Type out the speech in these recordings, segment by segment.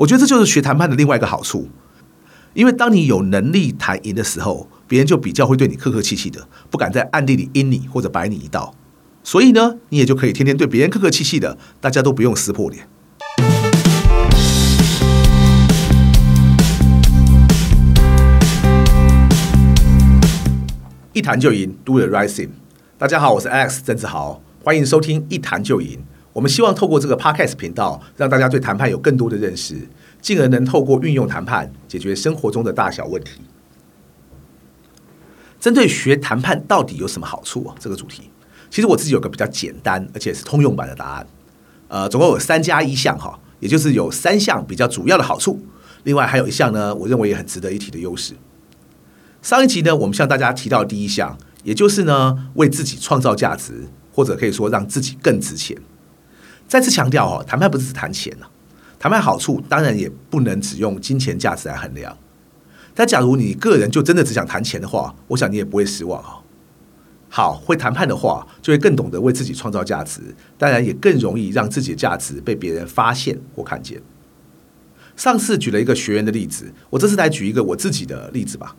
我觉得这就是学谈判的另外一个好处，因为当你有能力谈赢的时候，别人就比较会对你客客气气的，不敢在暗地里阴你或者摆你一道。所以呢，你也就可以天天对别人客客气气的，大家都不用撕破脸。一谈就赢，Do the right thing。大家好，我是 X 郑志豪，欢迎收听一谈就赢。我们希望透过这个 Podcast 频道，让大家对谈判有更多的认识，进而能透过运用谈判解决生活中的大小问题。针对学谈判到底有什么好处啊？这个主题，其实我自己有个比较简单而且是通用版的答案。呃，总共有三加一项哈，也就是有三项比较主要的好处，另外还有一项呢，我认为也很值得一提的优势。上一集呢，我们向大家提到第一项，也就是呢，为自己创造价值，或者可以说让自己更值钱。再次强调哦，谈判不是只谈钱呐，谈判好处当然也不能只用金钱价值来衡量。但假如你个人就真的只想谈钱的话，我想你也不会失望哈。好，会谈判的话，就会更懂得为自己创造价值，当然也更容易让自己的价值被别人发现或看见。上次举了一个学员的例子，我这次来举一个我自己的例子吧。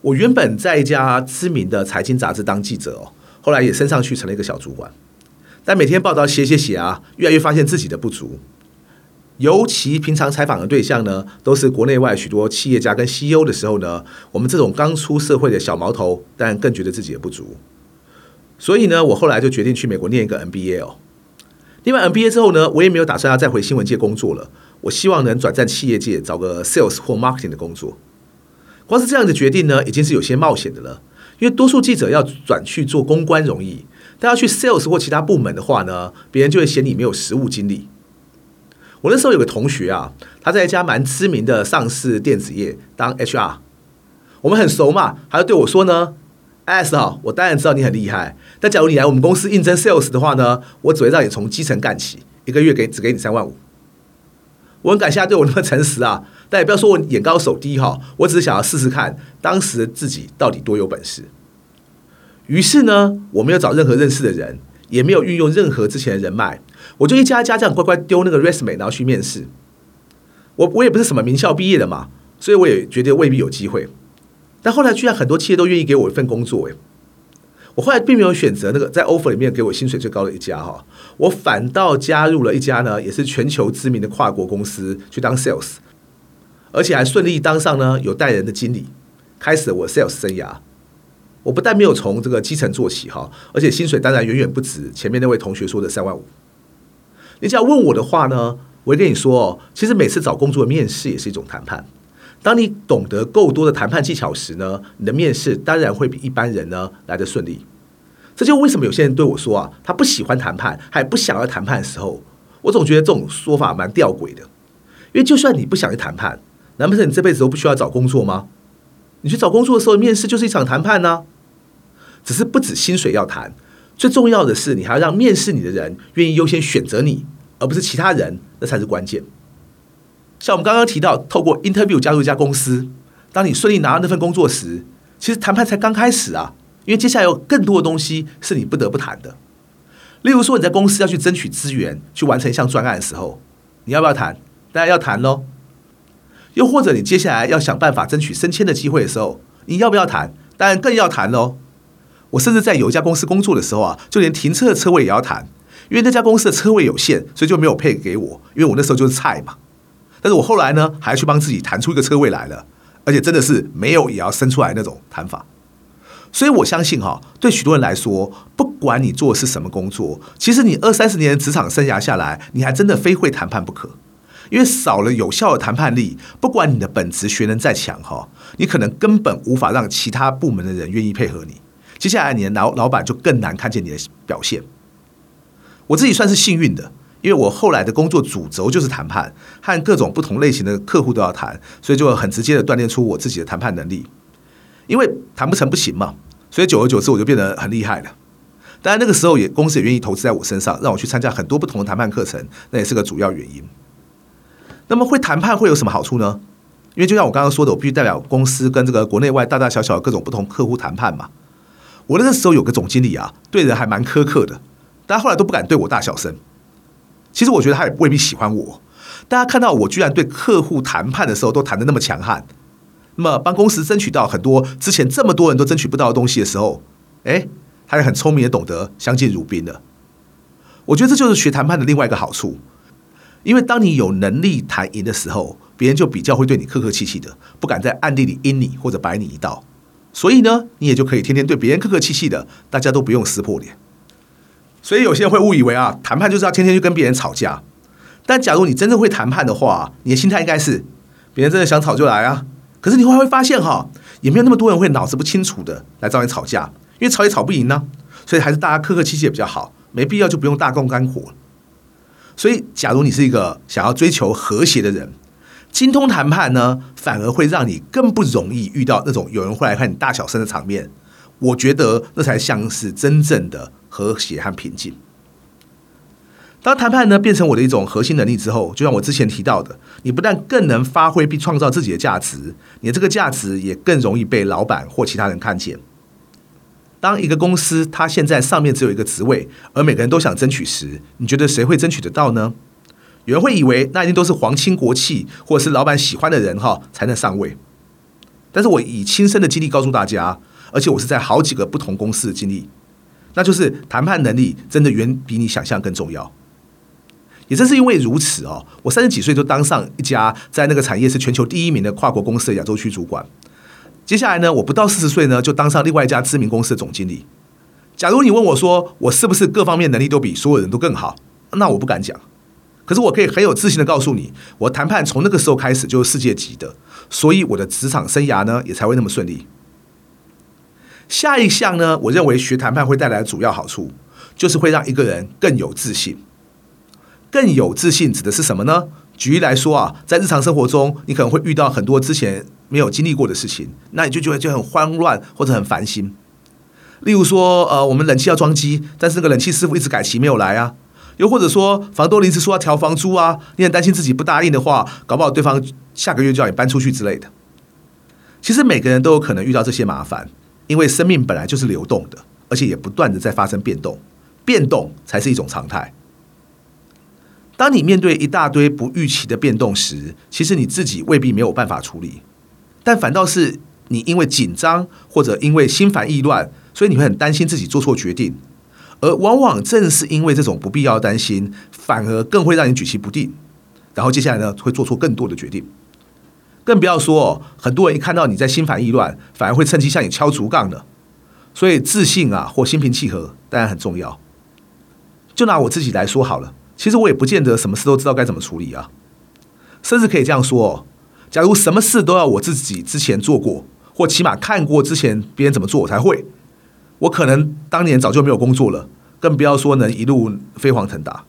我原本在一家知名的财经杂志当记者哦，后来也升上去成了一个小主管。但每天报道写写写啊，越来越发现自己的不足。尤其平常采访的对象呢，都是国内外许多企业家跟 CEO 的时候呢，我们这种刚出社会的小毛头，但更觉得自己的不足。所以呢，我后来就决定去美国念一个 MBA 哦。念完 MBA 之后呢，我也没有打算要再回新闻界工作了。我希望能转战企业界，找个 Sales 或 Marketing 的工作。光是这样的决定呢，已经是有些冒险的了。因为多数记者要转去做公关容易。但要去 sales 或其他部门的话呢，别人就会嫌你没有实务经历。我那时候有个同学啊，他在一家蛮知名的上市电子业当 HR，我们很熟嘛，他就对我说呢：“S 啊，我当然知道你很厉害，但假如你来我们公司应征 sales 的话呢，我只会让你从基层干起，一个月给只给你三万五。”我很感谢他对我那么诚实啊，但也不要说我眼高手低哈，我只是想要试试看当时自己到底多有本事。于是呢，我没有找任何认识的人，也没有运用任何之前的人脉，我就一家一家这样乖乖丢那个 resume，然后去面试。我我也不是什么名校毕业的嘛，所以我也觉得未必有机会。但后来居然很多企业都愿意给我一份工作，诶，我后来并没有选择那个在 offer 里面给我薪水最高的一家哈，我反倒加入了一家呢，也是全球知名的跨国公司去当 sales，而且还顺利当上呢有带人的经理，开始了我 sales 生涯。我不但没有从这个基层做起哈，而且薪水当然远远不止前面那位同学说的三万五。你只要问我的话呢，我会跟你说哦，其实每次找工作的面试也是一种谈判。当你懂得够多的谈判技巧时呢，你的面试当然会比一般人呢来得顺利。这就为什么有些人对我说啊，他不喜欢谈判，还不想要谈判的时候，我总觉得这种说法蛮吊诡的。因为就算你不想去谈判，难不成你这辈子都不需要找工作吗？你去找工作的时候，面试就是一场谈判呢？只是不止薪水要谈，最重要的是你还要让面试你的人愿意优先选择你，而不是其他人，那才是关键。像我们刚刚提到，透过 interview 加入一家公司，当你顺利拿到那份工作时，其实谈判才刚开始啊，因为接下来有更多的东西是你不得不谈的。例如说你在公司要去争取资源，去完成一项专案的时候，你要不要谈？当然要谈喽。又或者你接下来要想办法争取升迁的机会的时候，你要不要谈？当然更要谈喽。我甚至在有一家公司工作的时候啊，就连停车的车位也要谈，因为那家公司的车位有限，所以就没有配给我，因为我那时候就是菜嘛。但是我后来呢，还去帮自己谈出一个车位来了，而且真的是没有也要生出来那种谈法。所以我相信哈，对许多人来说，不管你做的是什么工作，其实你二三十年的职场生涯下来，你还真的非会谈判不可，因为少了有效的谈判力，不管你的本职学能再强哈，你可能根本无法让其他部门的人愿意配合你。接下来，你的老老板就更难看见你的表现。我自己算是幸运的，因为我后来的工作主轴就是谈判，和各种不同类型的客户都要谈，所以就很直接的锻炼出我自己的谈判能力。因为谈不成不行嘛，所以久而久之我就变得很厉害了。当然那个时候也公司也愿意投资在我身上，让我去参加很多不同的谈判课程，那也是个主要原因。那么会谈判会有什么好处呢？因为就像我刚刚说的，我必须代表公司跟这个国内外大大小小的各种不同客户谈判嘛。我那时候有个总经理啊，对人还蛮苛刻的，但后来都不敢对我大小声。其实我觉得他也未必喜欢我，大家看到我居然对客户谈判的时候都谈得那么强悍，那么帮公司争取到很多之前这么多人都争取不到的东西的时候，哎，他也很聪明的懂得相敬如宾的。我觉得这就是学谈判的另外一个好处，因为当你有能力谈赢的时候，别人就比较会对你客客气气的，不敢在暗地里阴你或者摆你一道。所以呢，你也就可以天天对别人客客气气的，大家都不用撕破脸。所以有些人会误以为啊，谈判就是要天天去跟别人吵架。但假如你真正会谈判的话，你的心态应该是，别人真的想吵就来啊。可是你会会发现哈，也没有那么多人会脑子不清楚的来找你吵架，因为吵也吵不赢呢。所以还是大家客客气气比较好，没必要就不用大动肝火。所以，假如你是一个想要追求和谐的人，精通谈判呢，反而会让你更不容易遇到那种有人会来看你大小声的场面。我觉得那才像是真正的。和谐和平静。当谈判呢变成我的一种核心能力之后，就像我之前提到的，你不但更能发挥并创造自己的价值，你的这个价值也更容易被老板或其他人看见。当一个公司它现在上面只有一个职位，而每个人都想争取时，你觉得谁会争取得到呢？有人会以为那一定都是皇亲国戚或者是老板喜欢的人哈才能上位。但是我以亲身的经历告诉大家，而且我是在好几个不同公司的经历。那就是谈判能力真的远比你想象更重要。也正是因为如此哦，我三十几岁就当上一家在那个产业是全球第一名的跨国公司的亚洲区主管。接下来呢，我不到四十岁呢，就当上另外一家知名公司的总经理。假如你问我说，我是不是各方面能力都比所有人都更好？那我不敢讲。可是我可以很有自信的告诉你，我谈判从那个时候开始就是世界级的，所以我的职场生涯呢也才会那么顺利。下一项呢，我认为学谈判会带来的主要好处，就是会让一个人更有自信。更有自信指的是什么呢？举例来说啊，在日常生活中，你可能会遇到很多之前没有经历过的事情，那你就觉得就很慌乱或者很烦心。例如说，呃，我们冷气要装机，但是那个冷气师傅一直改期没有来啊。又或者说，房东临时说要调房租啊，你很担心自己不答应的话，搞不好对方下个月就要你搬出去之类的。其实每个人都有可能遇到这些麻烦。因为生命本来就是流动的，而且也不断的在发生变动，变动才是一种常态。当你面对一大堆不预期的变动时，其实你自己未必没有办法处理，但反倒是你因为紧张或者因为心烦意乱，所以你会很担心自己做错决定，而往往正是因为这种不必要的担心，反而更会让你举棋不定，然后接下来呢，会做出更多的决定。更不要说，很多人一看到你在心烦意乱，反而会趁机向你敲竹杠的。所以自信啊，或心平气和当然很重要。就拿我自己来说好了，其实我也不见得什么事都知道该怎么处理啊。甚至可以这样说，假如什么事都要我自己之前做过，或起码看过之前别人怎么做我才会，我可能当年早就没有工作了，更不要说能一路飞黄腾达。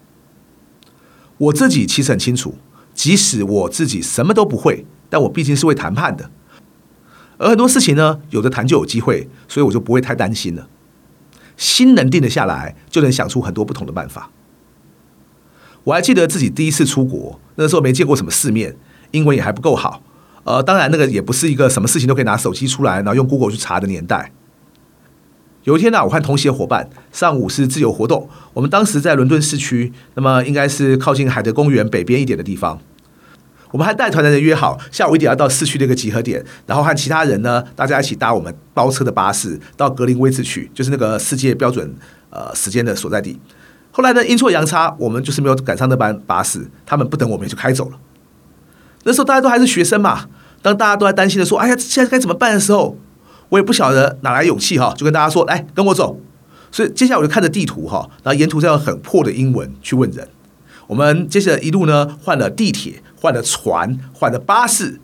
我自己其实很清楚，即使我自己什么都不会。但我毕竟是会谈判的，而很多事情呢，有的谈就有机会，所以我就不会太担心了。心能定得下来，就能想出很多不同的办法。我还记得自己第一次出国，那时候没见过什么世面，英文也还不够好。呃，当然那个也不是一个什么事情都可以拿手机出来，然后用 Google 去查的年代。有一天呢，我和同行的伙伴上午是自由活动，我们当时在伦敦市区，那么应该是靠近海德公园北边一点的地方。我们还带团的人约好下午一点要到市区的一个集合点，然后和其他人呢，大家一起搭我们包车的巴士到格林威治去，就是那个世界标准呃时间的所在地。后来呢，阴错阳差，我们就是没有赶上那班巴士，他们不等我们就开走了。那时候大家都还是学生嘛，当大家都在担心的说：“哎呀，现在该怎么办？”的时候，我也不晓得哪来勇气哈，就跟大家说：“来，跟我走。”所以接下来我就看着地图哈，然后沿途在用很破的英文去问人。我们接下来一路呢，换了地铁。换了船，换了巴士，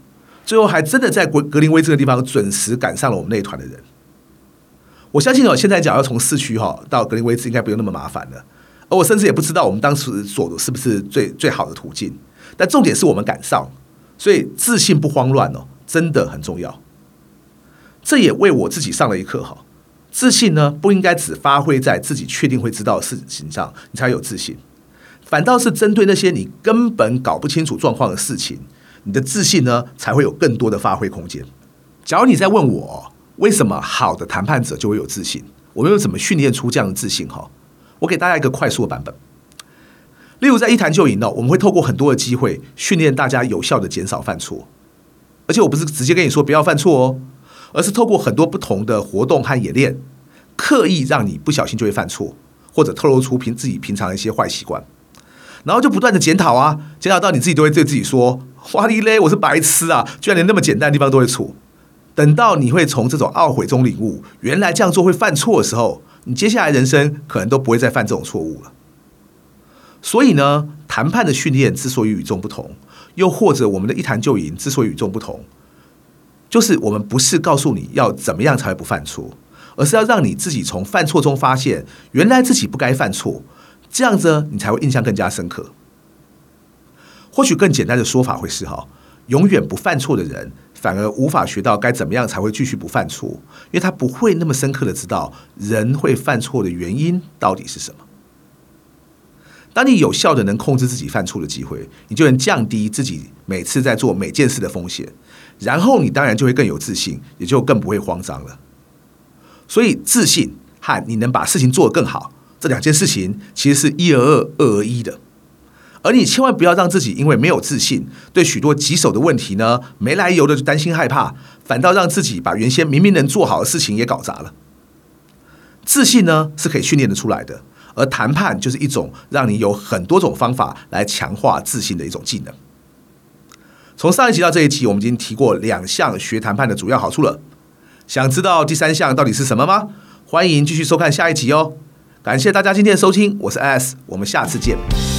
最后还真的在格格林威治这个地方准时赶上了我们那一团的人。我相信哦，现在讲要从市区哈到格林威治应该不用那么麻烦了。而我甚至也不知道我们当时走的是不是最最好的途径。但重点是我们赶上，所以自信不慌乱哦，真的很重要。这也为我自己上了一课哈。自信呢，不应该只发挥在自己确定会知道的事情上，你才有自信。反倒是针对那些你根本搞不清楚状况的事情，你的自信呢才会有更多的发挥空间。假如你在问我为什么好的谈判者就会有自信，我们又怎么训练出这样的自信？哈，我给大家一个快速的版本。例如在一谈就赢呢，我们会透过很多的机会训练大家有效的减少犯错，而且我不是直接跟你说不要犯错哦，而是透过很多不同的活动和演练，刻意让你不小心就会犯错，或者透露出平自己平常的一些坏习惯，然后就不断的检讨啊，检讨到你自己都会对自己说：“哇哩嘞，我是白痴啊，居然连那么简单的地方都会错。”等到你会从这种懊悔中领悟，原来这样做会犯错的时候，你接下来人生可能都不会再犯这种错误了。所以呢，谈判的训练之所以与众不同，又或者我们的一谈就赢之所以与众不同，就是我们不是告诉你要怎么样才会不犯错，而是要让你自己从犯错中发现，原来自己不该犯错，这样子你才会印象更加深刻。或许更简单的说法会是哈，永远不犯错的人，反而无法学到该怎么样才会继续不犯错，因为他不会那么深刻的知道人会犯错的原因到底是什么。当你有效的能控制自己犯错的机会，你就能降低自己每次在做每件事的风险，然后你当然就会更有自信，也就更不会慌张了。所以，自信和你能把事情做得更好，这两件事情其实是一而二，二而一的。而你千万不要让自己因为没有自信，对许多棘手的问题呢，没来由的就担心害怕，反倒让自己把原先明明能做好的事情也搞砸了。自信呢，是可以训练得出来的。而谈判就是一种让你有很多种方法来强化自信的一种技能。从上一集到这一集，我们已经提过两项学谈判的主要好处了。想知道第三项到底是什么吗？欢迎继续收看下一集哦。感谢大家今天的收听，我是 S，我们下次见。